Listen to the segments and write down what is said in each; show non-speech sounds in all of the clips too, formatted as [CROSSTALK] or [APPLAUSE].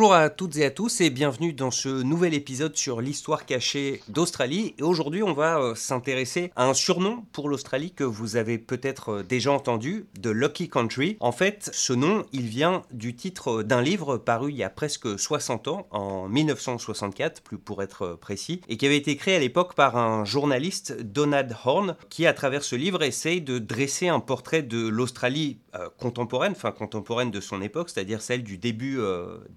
Bonjour à toutes et à tous et bienvenue dans ce nouvel épisode sur l'histoire cachée d'Australie. Et aujourd'hui, on va euh, s'intéresser à un surnom pour l'Australie que vous avez peut-être euh, déjà entendu, de Lucky Country. En fait, ce nom, il vient du titre d'un livre paru il y a presque 60 ans, en 1964, plus pour être euh, précis, et qui avait été créé à l'époque par un journaliste, Donald Horn, qui à travers ce livre essaye de dresser un portrait de l'Australie contemporaine, enfin contemporaine de son époque, c'est-à-dire celle du début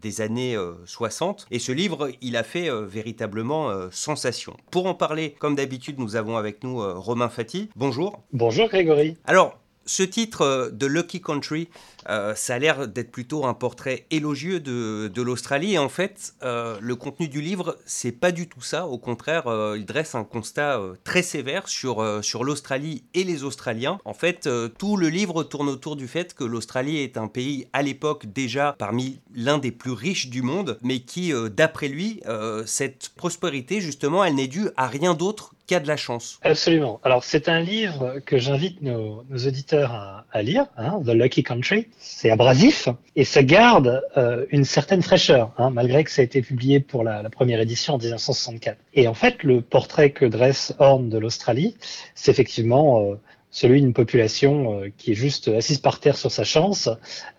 des années 60. Euh, Et ce livre, il a fait euh, véritablement euh, sensation. Pour en parler, comme d'habitude, nous avons avec nous Romain Fati. Bonjour. Bonjour Grégory. Alors, ce titre de Lucky Country, euh, ça a l'air d'être plutôt un portrait élogieux de, l'Australie. Et en fait, euh, le contenu du livre, c'est pas du tout ça. Au contraire, euh, il dresse un constat très sévère sur, sur l'Australie et les Australiens. En fait, tout le livre tourne autour du fait que l'Australie est un pays, à l'époque déjà, parmi l'un des plus riches du monde, mais qui, d'après lui, cette prospérité, justement, elle n'est due à rien d'autre de la chance. Absolument. Alors, c'est un livre que j'invite nos, auditeurs à, lire, hein, The Lucky Country c'est abrasif et ça garde euh, une certaine fraîcheur, hein, malgré que ça a été publié pour la, première édition en 1964. Et en fait, le portrait que dresse Horn de l'Australie, c'est effectivement euh, celui d'une population euh, qui est juste assise par terre sur sa chance,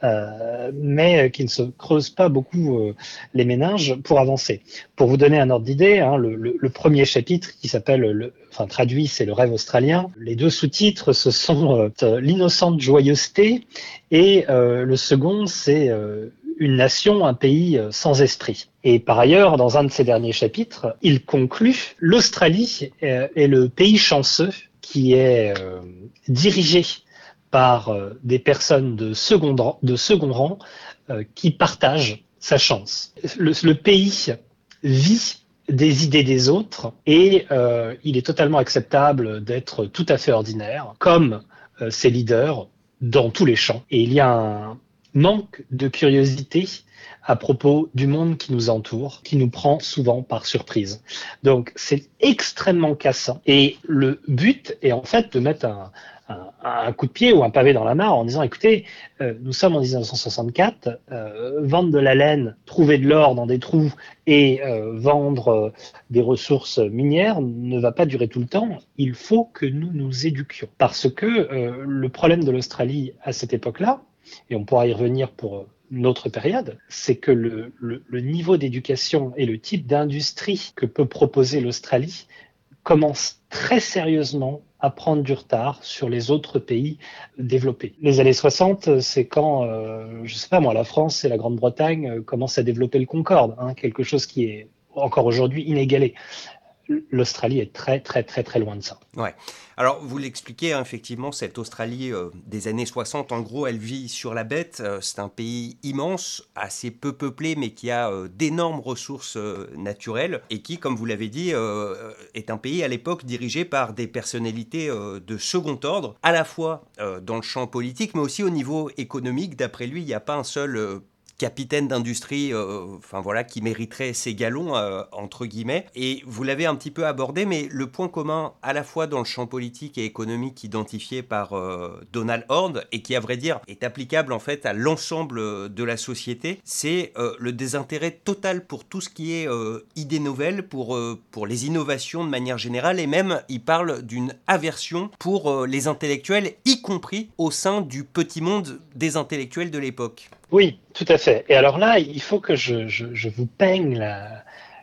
euh, mais qui ne se creuse pas beaucoup euh, les méninges pour avancer. Pour vous donner un ordre d'idée, hein, le, premier chapitre qui s'appelle, enfin traduit, c'est le rêve australien. Les deux sous-titres, ce sont l'innocente joyeuseté et le second, c'est une nation, un pays sans esprit. Et par ailleurs, dans un de ses derniers chapitres, il conclut l'Australie est le pays chanceux qui est euh, dirigé par euh, des personnes de second, rang, euh, qui partagent sa chance. Le, pays vit des idées des autres et il est totalement acceptable d'être tout à fait ordinaire, comme ses leaders dans tous les champs. Et il y a un manque de curiosité à propos du monde qui nous entoure, qui nous prend souvent par surprise. Donc c'est extrêmement cassant. Et le but est en fait de mettre un, coup de pied ou un pavé dans la mare en disant écoutez, euh, nous sommes en 1964, euh, vendre de la laine, trouver de l'or dans des trous et euh, vendre des ressources minières ne va pas durer tout le temps. Il faut que nous nous éduquions. Parce que le problème de l'Australie à cette époque-là, et on pourra y revenir pour notre période, c'est que le, niveau d'éducation et le type d'industrie que peut proposer l'Australie commence très sérieusement à prendre du retard sur les autres pays développés. Les années 60, c'est quand, euh, je sais pas moi, la France et la Grande-Bretagne euh, commencent à développer le Concorde, hein, quelque chose qui est encore aujourd'hui inégalé l'Australie est très très très très loin de ça. Ouais. Alors vous l'expliquez hein, effectivement cette Australie euh, des années 60 en gros elle vit sur la bête, euh, c'est un pays immense, assez peu peuplé mais qui a euh, d'énormes ressources naturelles et qui comme vous l'avez dit est un pays à l'époque dirigé par des personnalités de second ordre, à la fois dans le champ politique mais aussi au niveau économique. D'après lui, il n'y a pas un seul capitaine d'industrie, euh, enfin voilà, qui mériterait ses galons euh, entre guillemets. Et vous l'avez un petit peu abordé, mais le point commun à la fois dans le champ politique et économique identifié par euh, Donald Horn et qui à vrai dire est applicable en fait à l'ensemble de la société, c'est le désintérêt total pour tout ce qui est idées nouvelles, pour pour les innovations de manière générale, et même il parle d'une aversion pour les intellectuels, y compris au sein du petit monde des intellectuels de l'époque. Oui, tout à fait. Et alors là, il faut que je, vous peigne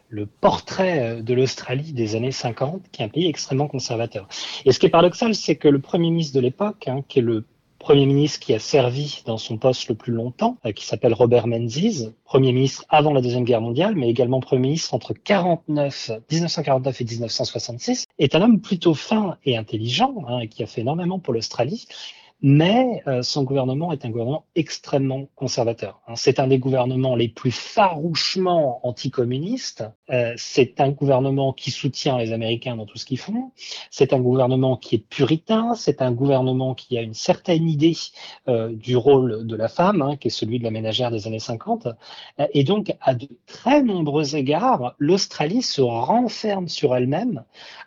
le portrait de l'Australie des années 50, qui est un pays extrêmement conservateur. Et ce qui est paradoxal, c'est que le Premier ministre de l'époque, hein, qui est le Premier ministre qui a servi dans son poste le plus longtemps, euh, qui s'appelle Robert Menzies, Premier ministre avant la Deuxième Guerre mondiale, mais également Premier ministre entre 49, 1949 et 1966, est un homme plutôt fin et intelligent, hein, qui a fait énormément pour l'Australie, mais euh, son gouvernement est un gouvernement extrêmement conservateur. Hein. C'est un des gouvernements les plus farouchement anticommunistes. Euh, c'est un gouvernement qui soutient les Américains dans tout ce qu'ils font. C'est un gouvernement qui est puritain. C'est un gouvernement qui a une certaine idée euh, du rôle de la femme, hein, qui est celui de la ménagère des années 50. et donc, à de très nombreux égards, l'Australie se renferme sur elle-même,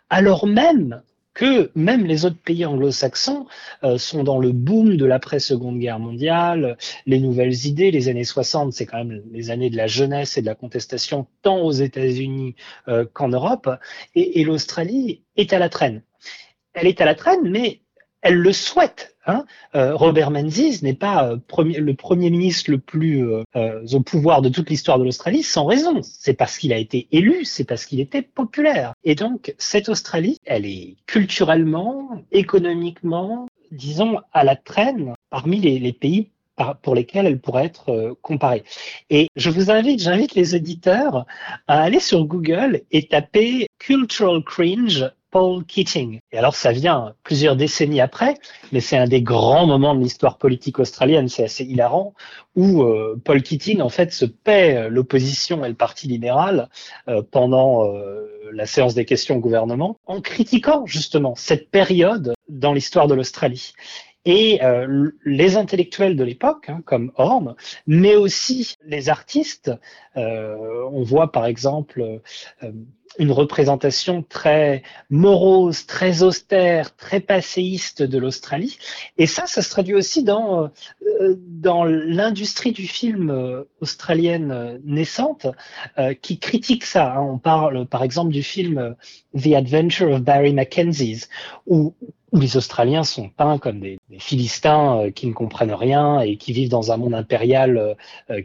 alors même que même les autres pays anglo-saxons euh, sont dans le boom de l'après-seconde guerre mondiale, les nouvelles idées, les années 60, c'est quand même les années de la jeunesse et de la contestation tant aux États-Unis euh, qu'en Europe, et, et l'Australie est à la traîne. Elle est à la traîne, mais elle le souhaite. Hein. Euh, Robert Menzies n'est pas euh, le premier ministre le plus euh, au pouvoir de toute l'histoire de l'Australie sans raison. C'est parce qu'il a été élu, c'est parce qu'il était populaire. Et donc cette Australie, elle est culturellement, économiquement, disons, à la traîne parmi les, pays pour lesquels elle pourrait être comparée. Et je vous invite, j'invite les éditeurs à aller sur Google et taper cultural cringe Paul Keating. Et alors ça vient plusieurs décennies après, mais c'est un des grands moments de l'histoire politique australienne, c'est assez hilarant, où euh, Paul Keating en fait se paie euh, l'opposition et le Parti libéral euh, pendant la séance des questions au gouvernement, en critiquant justement cette période dans l'histoire de l'Australie. Et les intellectuels de l'époque, hein, comme Horn, mais aussi les artistes, on voit par exemple une représentation très morose, très austère, très passéiste de l'Australie. Et ça, ça se traduit aussi dans, euh, dans l'industrie du film euh, australienne euh, naissante qui critique ça. Hein. On parle par exemple du film The Adventure of Barry Mackenzie, où où les Australiens sont peints comme des, Philistins qui ne comprennent rien et qui vivent dans un monde impérial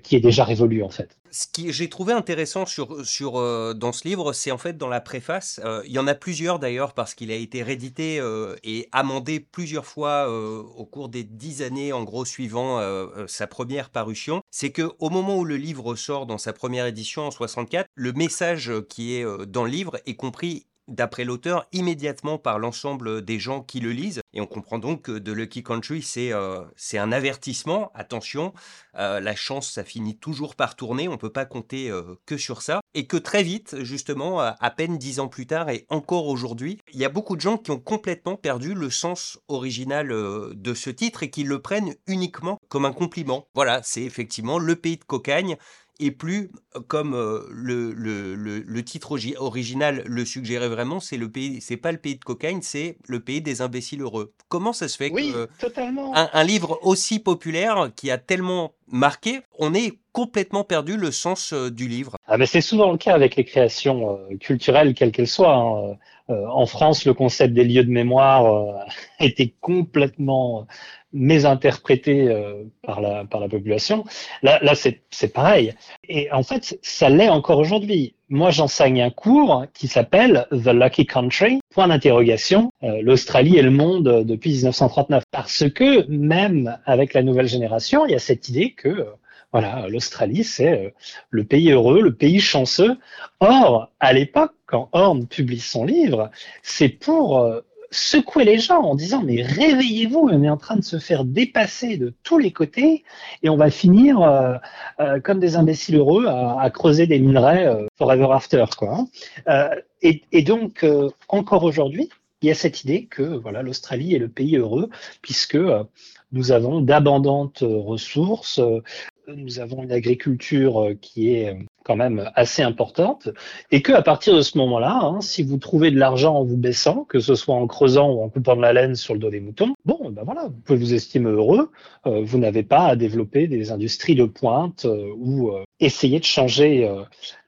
qui est déjà révolu en fait ce que j'ai trouvé intéressant sur, sur, euh, dans ce livre, c'est en fait dans la préface. Euh, il y en a plusieurs d'ailleurs parce qu'il a été réédité euh, et amendé plusieurs fois au cours des dix années en gros suivant sa première parution. C'est que au moment où le livre sort dans sa première édition en 64, le message qui est dans le livre est compris d'après l'auteur, immédiatement par l'ensemble des gens qui le lisent. Et on comprend donc que The Lucky Country, c'est euh, un avertissement. Attention, euh, la chance, ça finit toujours par tourner. On ne peut pas compter euh, que sur ça. Et que très vite, justement, à peine dix ans plus tard et encore aujourd'hui, il y a beaucoup de gens qui ont complètement perdu le sens original de ce titre et qui le prennent uniquement comme un compliment. Voilà, c'est effectivement le pays de cocagne et plus comme euh, le, le, le, titre original le suggérait vraiment, c'est le pays, c'est pas le pays de cocaïne, c'est le pays des imbéciles heureux. Comment ça se fait que Un, livre aussi populaire qui a tellement marqué, on ait complètement perdu le sens euh, du livre? Ah mais c'est souvent le cas avec les créations euh, culturelles, quelles qu'elles soient. Hein. En France, le concept des lieux de mémoire [LAUGHS] a été complètement mésinterprété euh, par, la, par la population. Là, là c'est pareil. Et en fait, ça l'est encore aujourd'hui. Moi, j'enseigne un cours qui s'appelle The Lucky Country, point d'interrogation, euh, l'Australie et le monde depuis 1939. Parce que même avec la nouvelle génération, il y a cette idée que euh, voilà, l'Australie, c'est le pays heureux, le pays chanceux. Or, à l'époque, quand Horn publie son livre, c'est pour secouer les gens en disant mais réveillez-vous, on est en train de se faire dépasser de tous les côtés et on va finir euh, euh, comme des imbéciles heureux à, creuser des minerais euh, forever after quoi. Hein. Et, et, donc encore aujourd'hui, il y a cette idée que voilà l'Australie est le pays heureux puisque nous avons d'abondantes ressources, nous avons une agriculture euh, qui est euh, quand même assez importante et que à partir de ce moment-là, hein, si vous trouvez de l'argent en vous baissant, que ce soit en creusant ou en coupant de la laine sur le dos des moutons, bon, ben voilà, vous pouvez vous estimer heureux. Euh, vous n'avez pas à développer des industries de pointe ou essayer de changer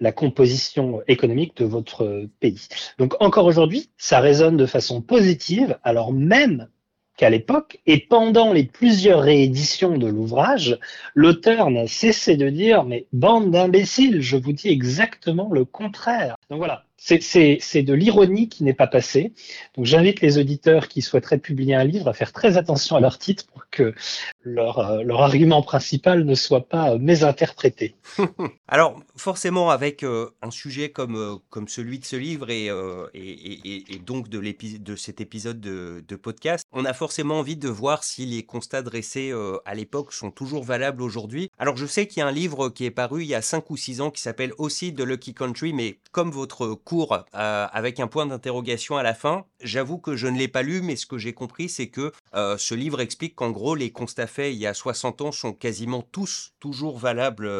la composition économique de votre pays. Donc encore aujourd'hui, ça résonne de façon positive, alors même qu'à l'époque, et pendant les plusieurs rééditions de l'ouvrage, l'auteur n'a cessé de dire, mais bande d'imbéciles, je vous dis exactement le contraire. Donc voilà, c'est de l'ironie qui n'est pas passée. Donc j'invite les auditeurs qui souhaiteraient publier un livre à faire très attention à leur titre pour que leur, euh, argument principal ne soit pas euh, mésinterprété. [LAUGHS] Alors forcément avec euh, un sujet comme, celui de ce livre et, donc de, de cet épisode de, de, podcast, on a forcément envie de voir si les constats dressés à l'époque sont toujours valables aujourd'hui. Alors je sais qu'il y a un livre qui est paru il y a 5 ou 6 ans qui s'appelle aussi The Lucky Country, mais comme votre euh, avec un point d'interrogation à la fin. J'avoue que je ne l'ai pas lu, mais ce que j'ai compris, c'est que euh, ce livre explique qu'en gros, les constats faits il y a 60 ans sont quasiment tous toujours valables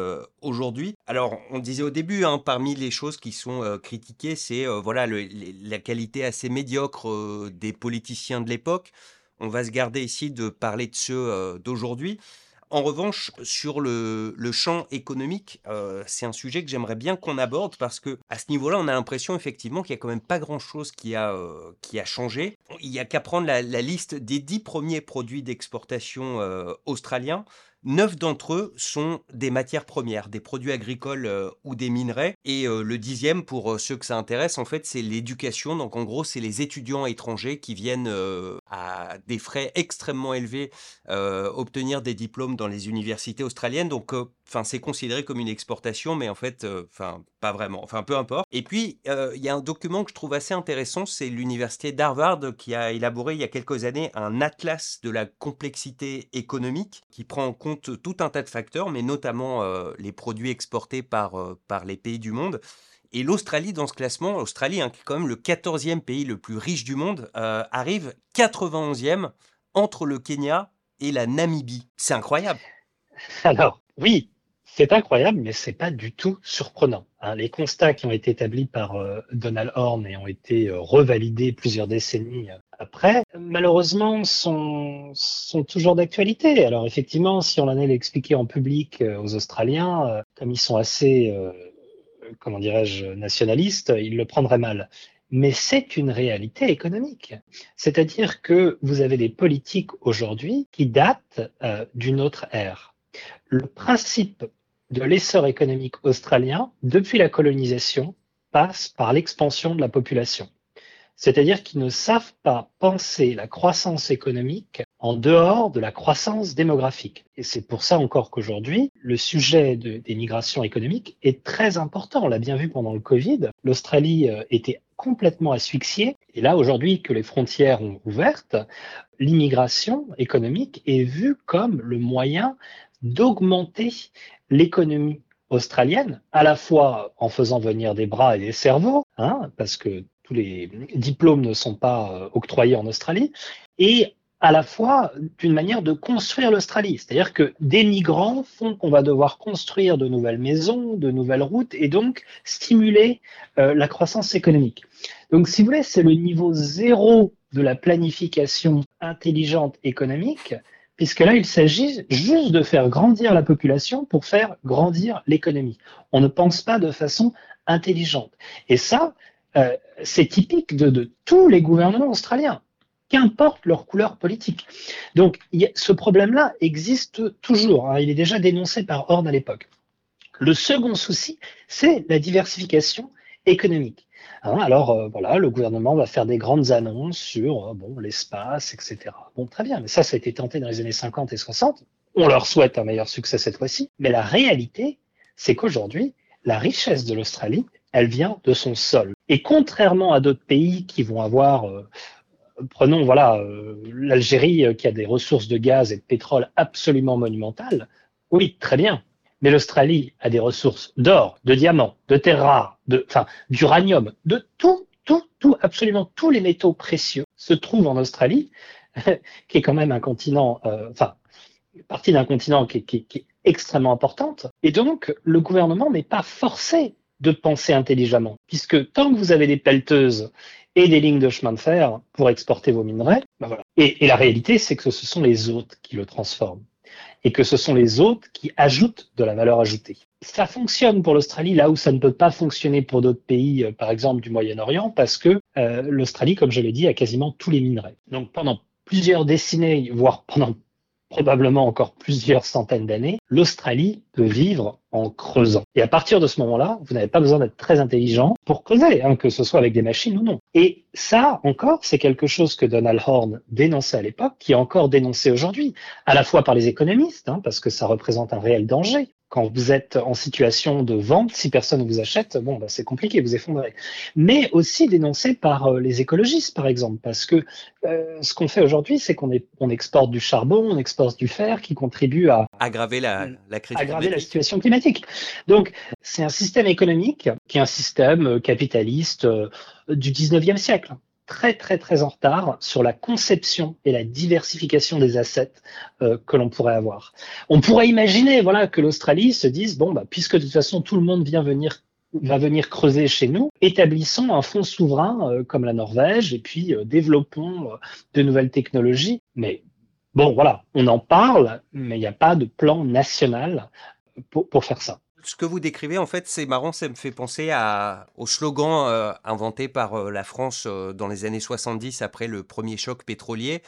aujourd'hui. Alors, on disait au début, hein, parmi les choses qui sont critiquées, c'est voilà la qualité assez médiocre des politiciens de l'époque. On va se garder ici de parler de ceux d'aujourd'hui. En revanche, sur le, champ économique, euh, c'est un sujet que j'aimerais bien qu'on aborde parce que à ce niveau-là, on a l'impression effectivement qu'il y a quand même pas grand-chose qui a euh, qui a changé. Il y a qu'à prendre la, liste des dix premiers produits d'exportation euh, australiens. Neuf d'entre eux sont des matières premières, des produits agricoles euh, ou des minerais. Et euh, le dixième, pour euh, ceux que ça intéresse, en fait, c'est l'éducation. Donc en gros, c'est les étudiants étrangers qui viennent à des frais extrêmement élevés obtenir des diplômes dans les universités australiennes. Donc enfin c'est considéré comme une exportation, mais en fait, enfin pas vraiment. Enfin peu importe. Et puis il y a un document que je trouve assez intéressant, c'est l'université d'Harvard qui a élaboré il y a quelques années un atlas de la complexité économique qui prend en compte tout un tas de facteurs, mais notamment euh, les produits exportés par, euh, par les pays du monde. Et l'Australie, dans ce classement, l'Australie, hein, qui est quand même le 14e pays le plus riche du monde, euh, arrive 91e entre le Kenya et la Namibie. C'est incroyable. Alors, oui, c'est incroyable, mais c'est pas du tout surprenant. Hein. Les constats qui ont été établis par Donald Horn et ont été revalidés plusieurs décennies après, malheureusement, sont, toujours d'actualité. Alors effectivement, si on en allait l'expliquer en public euh, aux Australiens, euh, comme ils sont assez, euh, comment dirais-je, nationalistes, ils le prendraient mal. Mais c'est une réalité économique. C'est-à-dire que vous avez des politiques aujourd'hui qui datent d'une autre ère. Le principe de l'essor économique australien, depuis la colonisation, passe par l'expansion de la population c'est-à-dire qu'ils ne savent pas penser la croissance économique en dehors de la croissance démographique. Et c'est pour ça encore qu'aujourd'hui, le sujet des migrations économiques est très important. On l'a bien vu pendant le Covid. L'Australie euh, était complètement asphyxiée. Et là, aujourd'hui que les frontières ont ouvertes, l'immigration économique est vue comme le moyen d'augmenter l'économie australienne, à la fois en faisant venir des bras et des cerveaux, hein, parce que tous les diplômes ne sont pas euh, octroyés en Australie, et à la fois d'une manière de construire l'Australie. C'est-à-dire que des migrants font qu'on va devoir construire de nouvelles maisons, de nouvelles routes, et donc stimuler euh, la croissance économique. Donc, si vous voulez, c'est le niveau zéro de la planification intelligente économique, puisque là, il s'agit juste de faire grandir la population pour faire grandir l'économie. On ne pense pas de façon intelligente. Et ça, euh, c'est typique de, tous les gouvernements australiens, qu'importe leur couleur politique. Donc ce problème-là existe toujours. Hein. il est déjà dénoncé par Horn à l'époque. Le second souci, c'est la diversification économique. Hein, alors euh, voilà, le gouvernement va faire des grandes annonces sur euh, bon l'espace, etc. Bon, très bien, mais ça, ça a été tenté dans les années 50 et 60. On leur souhaite un meilleur succès cette fois-ci. Mais la réalité, c'est qu'aujourd'hui, la richesse de l'Australie, elle vient de son sol. Et contrairement à d'autres pays qui vont avoir, euh, prenons voilà euh, l'Algérie euh, qui a des ressources de gaz et de pétrole absolument monumentales, oui, très bien. Mais l'Australie a des ressources d'or, de diamants, de terres rares, de, enfin, d'uranium, de tout, tout, tout, absolument tous les métaux précieux se trouvent en Australie, [LAUGHS] qui est quand même un continent, enfin, partie d'un continent qui, est extrêmement importante. Et donc, le gouvernement n'est pas forcé de penser intelligemment, puisque tant que vous avez des pelleteuses et des lignes de chemin de fer pour exporter vos minerais, ben et la réalité, c'est que ce sont les autres qui le transforment et que ce sont les autres qui ajoutent de la valeur ajoutée. Ça fonctionne pour l'Australie là où ça ne peut pas fonctionner pour d'autres pays, euh, par exemple du Moyen-Orient, parce que euh, l'Australie, comme je l'ai dit, a quasiment tous les minerais. Donc pendant plusieurs décennies, voire pendant probablement encore plusieurs centaines d'années, l'Australie peut vivre en creusant. Et à partir de ce moment-là, vous n'avez pas besoin d'être très intelligent pour creuser, hein, que ce soit avec des machines ou non. Et ça, encore, c'est quelque chose que Donald Horn dénonçait à l'époque, qui est encore dénoncé aujourd'hui, à la fois par les économistes, hein, parce que ça représente un réel danger. Quand vous êtes en situation de vente, si personne ne vous achète, bon, bah, c'est compliqué, vous effondrez. Mais aussi dénoncé par euh, les écologistes, par exemple, parce que euh, ce qu'on fait aujourd'hui, c'est qu'on on exporte du charbon, on exporte du fer qui contribue à aggraver la, la crise aggraver la situation climatique. Donc, c'est un système économique qui est un système capitaliste euh, du 19e siècle très très très en retard sur la conception et la diversification des assets euh, que l'on pourrait avoir. On pourrait imaginer voilà que l'Australie se dise bon bah puisque de toute façon tout le monde vient venir va venir creuser chez nous, établissons un fonds souverain euh, comme la Norvège et puis euh, développons de nouvelles technologies. Mais bon voilà, on en parle, mais il n'y a pas de plan national pour, pour faire ça ce que vous décrivez, en fait, c'est marrant, ça me fait penser au slogan euh, inventé par euh, la France euh, dans les années 70 après le premier choc pétrolier.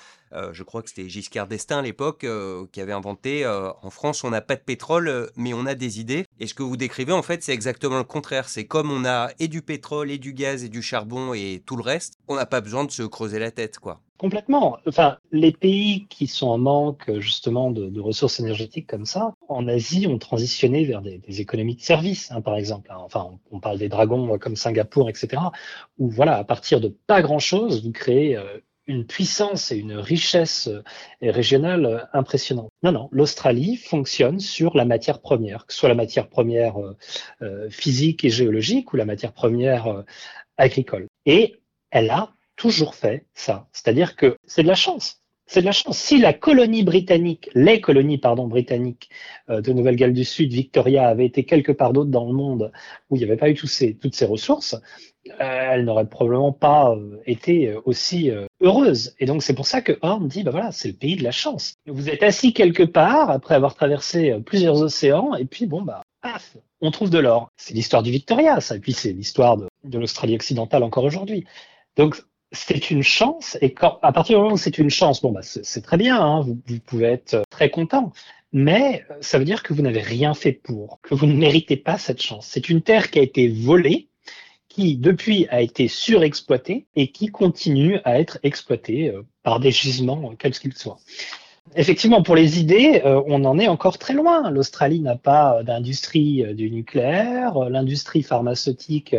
je crois que c'était Giscard d'Estaing à l'époque qui avait inventé en France, on n'a pas de pétrole, mais on a des idées. Et ce que vous décrivez, en fait, c'est exactement le contraire. C'est comme on a et du pétrole, et du gaz, et du charbon, et tout le reste, on n'a pas besoin de se creuser la tête, quoi. Complètement. Enfin, les pays qui sont en manque justement de, ressources énergétiques comme ça, en Asie, ont transitionné vers des, économies de services, hein, par exemple. Hein. Enfin, on, parle des dragons comme Singapour, etc. Où voilà, à partir de pas grand-chose, vous créez euh, une puissance et une richesse euh, régionale euh, impressionnante. Non, non, l'Australie fonctionne sur la matière première, que ce soit la matière première physique et géologique ou la matière première agricole. Et elle a toujours fait ça. C'est-à-dire que c'est de la chance. C'est de la chance. Si la colonie britannique, les colonies pardon britanniques euh, de Nouvelle-Galles du Sud, Victoria, avait été quelque part d'autre dans le monde où il n'y avait pas eu tous ces, toutes ces ressources, euh, elle n'aurait probablement pas euh, été aussi heureuse. Et donc c'est pour ça que Horn dit, bah voilà, c'est le pays de la chance. Vous êtes assis quelque part après avoir traversé plusieurs océans, et puis bon bah paf, on trouve de l'or. C'est l'histoire du Victoria, ça, et puis c'est l'histoire de, de l'Australie occidentale encore aujourd'hui. Donc c'est une chance, et quand, à partir du moment où c'est une chance, bon, bah, c'est très bien, hein, vous, pouvez être très content, mais euh, ça veut dire que vous n'avez rien fait pour, que vous ne méritez pas cette chance. C'est une terre qui a été volée, qui depuis a été surexploitée et qui continue à être exploitée euh, par des gisements, euh, quels qu'ils soient. Effectivement, pour les idées, on en est encore très loin. L'Australie n'a pas d'industrie du nucléaire, l'industrie pharmaceutique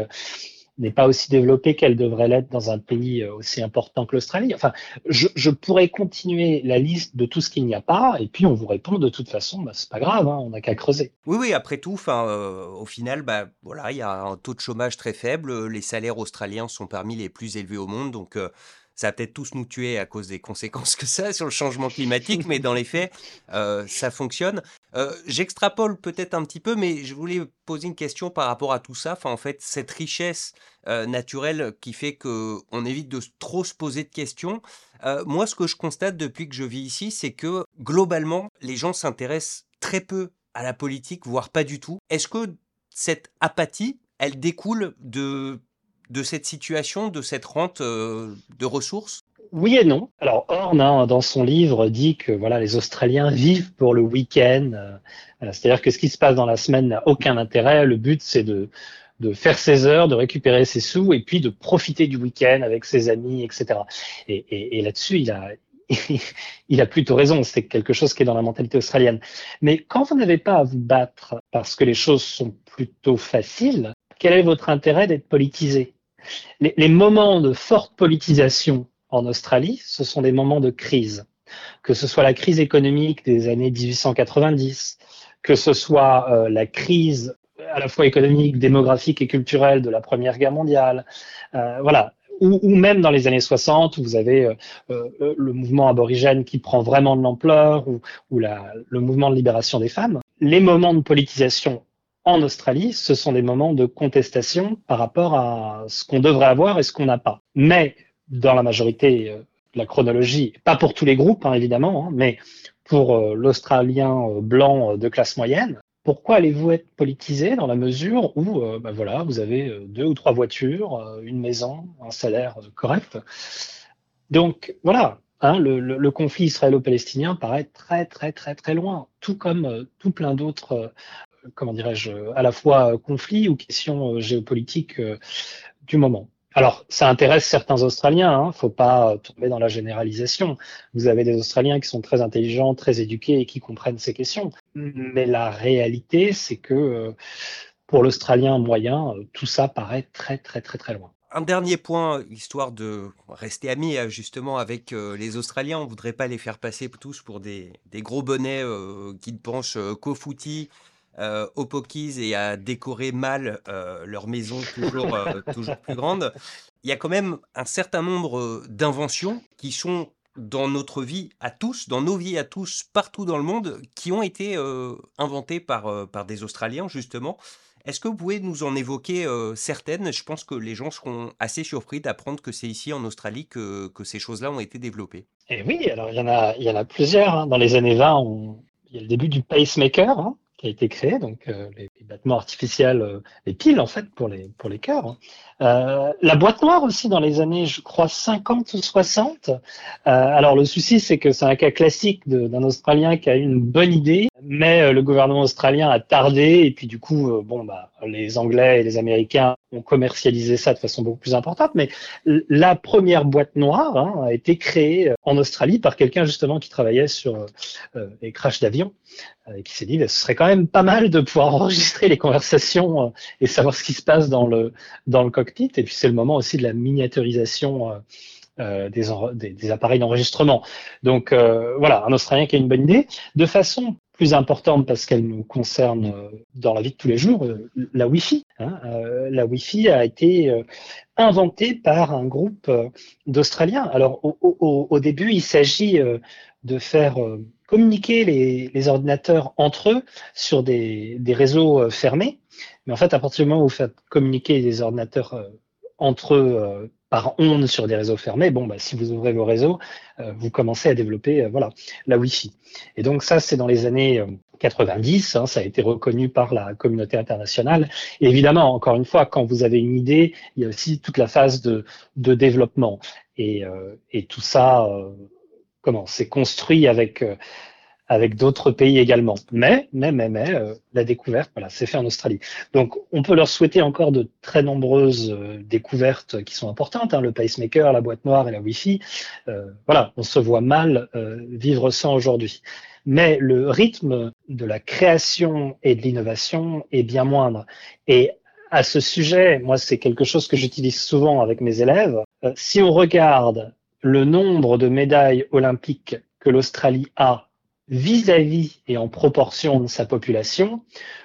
n'est pas aussi développée qu'elle devrait l'être dans un pays euh, aussi important que l'Australie. Enfin, je, pourrais continuer la liste de tout ce qu'il n'y a pas, et puis on vous répond de toute façon, bah, c'est pas grave, hein, on n'a qu'à creuser. Oui, oui, après tout, enfin, euh, au final, bah, voilà, il y a un taux de chômage très faible, les salaires australiens sont parmi les plus élevés au monde, donc euh, ça va peut-être tous nous tuer à cause des conséquences [LAUGHS] que ça a sur le changement climatique, mais dans les faits, euh, ça fonctionne. Euh, j'extrapole peut-être un petit peu, mais je voulais poser une question par rapport à tout ça. En fait, cette richesse euh, naturelle qui fait qu'on évite de trop se poser de questions. moi, ce que je constate depuis que je vis ici, c'est que globalement, les gens s'intéressent très peu à la politique, voire pas du tout. Est-ce que cette apathie, elle découle de de cette situation, de cette rente euh, de ressources? Oui et non. Alors Horn, hein, dans son livre, dit que voilà, les Australiens vivent pour le week-end. Euh, c'est-à-dire que ce qui se passe dans la semaine n'a aucun intérêt. Le but, c'est de, de faire ses heures, de récupérer ses sous et puis de profiter du week-end avec ses amis, etc. Et, et, là-dessus, il a, [LAUGHS] il a plutôt raison. C'est quelque chose qui est dans la mentalité australienne. Mais quand vous n'avez pas à vous battre parce que les choses sont plutôt faciles, quel est votre intérêt d'être politisé? Les, moments de forte politisation en Australie, ce sont des moments de crise. Que ce soit la crise économique des années 1890, que ce soit euh, la crise à la fois économique, démographique et culturelle de la Première Guerre mondiale, euh, voilà, ou, même dans les années 60, vous avez euh, le mouvement aborigène qui prend vraiment de l'ampleur, ou, le mouvement de libération des femmes. Les moments de politisation en Australie, ce sont des moments de contestation par rapport à ce qu'on devrait avoir et ce qu'on n'a pas. Mais dans la majorité euh, de la chronologie, pas pour tous les groupes hein, évidemment, hein, mais pour euh, l'Australien euh, blanc de classe moyenne, pourquoi allez-vous être politisé dans la mesure où ben voilà, vous avez deux ou trois voitures, une maison, un salaire correct? Donc voilà, hein, le, le, conflit israélo-palestinien paraît très très très très loin, tout comme tout plein d'autres comment dirais-je, à la fois conflit ou question euh, géopolitique euh, du moment. Alors, ça intéresse certains Australiens, hein, faut pas tomber dans la généralisation. Vous avez des Australiens qui sont très intelligents, très éduqués et qui comprennent ces questions. Mais la réalité, c'est que euh, pour l'Australien moyen, euh, tout ça paraît très, très, très, très loin. Un dernier point, histoire de rester amis euh, justement avec les Australiens. On ne voudrait pas les faire passer tous pour des, gros bonnets qui ne pensent qu'au footy, euh, aux pokies et à décorer mal euh, leur maison toujours, euh, [LAUGHS] toujours plus grande, il y a quand même un certain nombre d'inventions qui sont dans notre vie à tous, dans nos vies à tous, partout dans le monde, qui ont été inventées par, par des Australiens, justement. Est-ce que vous pouvez nous en évoquer certaines? Je pense que les gens seront assez surpris d'apprendre que c'est ici en Australie que, que ces choses-là ont été développées. Et oui, alors il y en a, il y en a plusieurs. Hein. Dans les années 20, il y a le début du pacemaker. Hein qui a été créé, donc euh, les, battements artificiels, euh, les piles en fait pour les pour les cœurs. Hein. Euh, la boîte noire aussi dans les années, je crois 50 ou 60. alors le souci c'est que c'est un cas classique d'un Australien qui a eu une bonne idée, mais le gouvernement australien a tardé et puis du coup bon bah les Anglais et les Américains ont commercialisé ça de façon beaucoup plus importante. Mais la première boîte noire hein, a été créée en Australie par quelqu'un justement qui travaillait sur les crashs d'avions et qui s'est dit bah, ce serait quand même pas mal de pouvoir [LAUGHS] enregistrer les conversations euh, et savoir ce qui se passe dans le dans le cockpit. Et puis c'est le moment aussi de la miniaturisation euh, euh des, des, des, appareils d'enregistrement. Donc euh, voilà, un Australien qui a une bonne idée. De façon plus importante parce qu'elle nous concerne dans la vie de tous les jours, la Wi-Fi. Hein. la Wi-Fi a été inventée par un groupe d'Australiens. Alors au, au, au, début, il s'agit de faire communiquer les, les, ordinateurs entre eux sur des, des, réseaux euh, fermés. Mais en fait, à partir du moment où vous faites communiquer les ordinateurs euh, entre eux euh, par ondes sur des réseaux fermés, bon, bah, si vous ouvrez vos réseaux, vous commencez à développer voilà, la Wi-Fi. Et donc ça, c'est dans les années 90, hein, ça a été reconnu par la communauté internationale. Et évidemment, encore une fois, quand vous avez une idée, il y a aussi toute la phase de, de développement. Et, et tout ça comment c'est construit avec euh, avec d'autres pays également. Mais, mais, mais, mais, euh, la découverte, voilà, c'est fait en Australie. Donc, on peut leur souhaiter encore de très nombreuses euh, découvertes qui sont importantes, hein, le pacemaker, la boîte noire et la Wi-Fi. voilà, on se voit mal vivre sans aujourd'hui. Mais le rythme de la création et de l'innovation est bien moindre. Et à ce sujet, moi, c'est quelque chose que j'utilise souvent avec mes élèves. si on regarde le nombre de médailles olympiques que l'Australie a vis-à-vis et en proportion de sa population,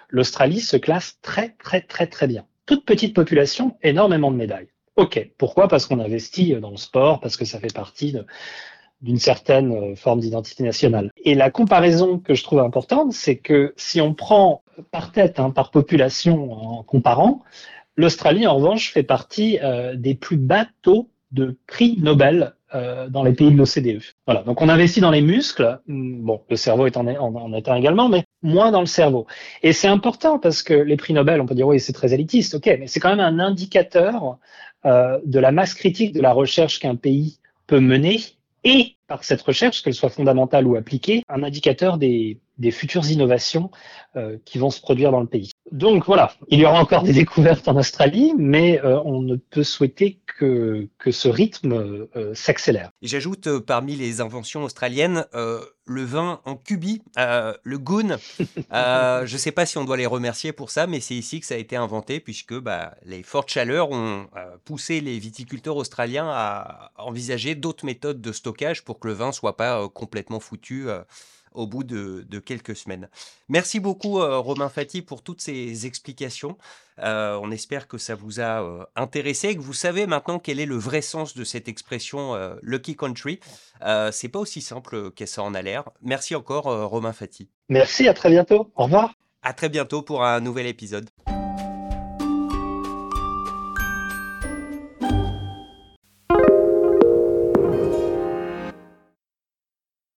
l'Australie se classe très très très très bien. Toute petite population, énormément de médailles. Ok, pourquoi? Parce qu'on investit dans le sport, parce que ça fait partie d'une certaine euh, forme d'identité nationale. Et la comparaison que je trouve importante, c'est que si on prend par tête, hein, par population en comparant, l'Australie en revanche fait partie euh, des plus bas taux de prix Nobel euh, dans les pays de l'OCDE. Voilà, donc on investit dans les muscles, hmm, bon, le cerveau est en, en, en état également, mais moins dans le cerveau. Et c'est important parce que les prix Nobel, on peut dire oui, c'est très élitiste, ok, mais c'est quand même un indicateur euh, de la masse critique de la recherche qu'un pays peut mener et par cette recherche, qu'elle soit fondamentale ou appliquée, un indicateur des, des futures innovations euh, qui vont se produire dans le pays. Donc voilà, il y aura encore des découvertes en Australie, mais euh, on ne peut souhaiter que, que ce rythme euh, s'accélère. J'ajoute euh, parmi les inventions australiennes le vin en cubi, le goon. [LAUGHS] je ne sais pas si on doit les remercier pour ça, mais c'est ici que ça a été inventé, puisque bah, les fortes chaleurs ont poussé les viticulteurs australiens à envisager d'autres méthodes de stockage pour que le vin soit pas complètement foutu au bout de, quelques semaines. Merci beaucoup euh, Romain Fati pour toutes ces explications. Euh, on espère que ça vous a euh, intéressé et que vous savez maintenant quel est le vrai sens de cette expression Lucky Country. C'est pas aussi simple que ça en a l'air. Merci encore Romain Fati. Merci, à très bientôt. Au revoir. À très bientôt pour un nouvel épisode.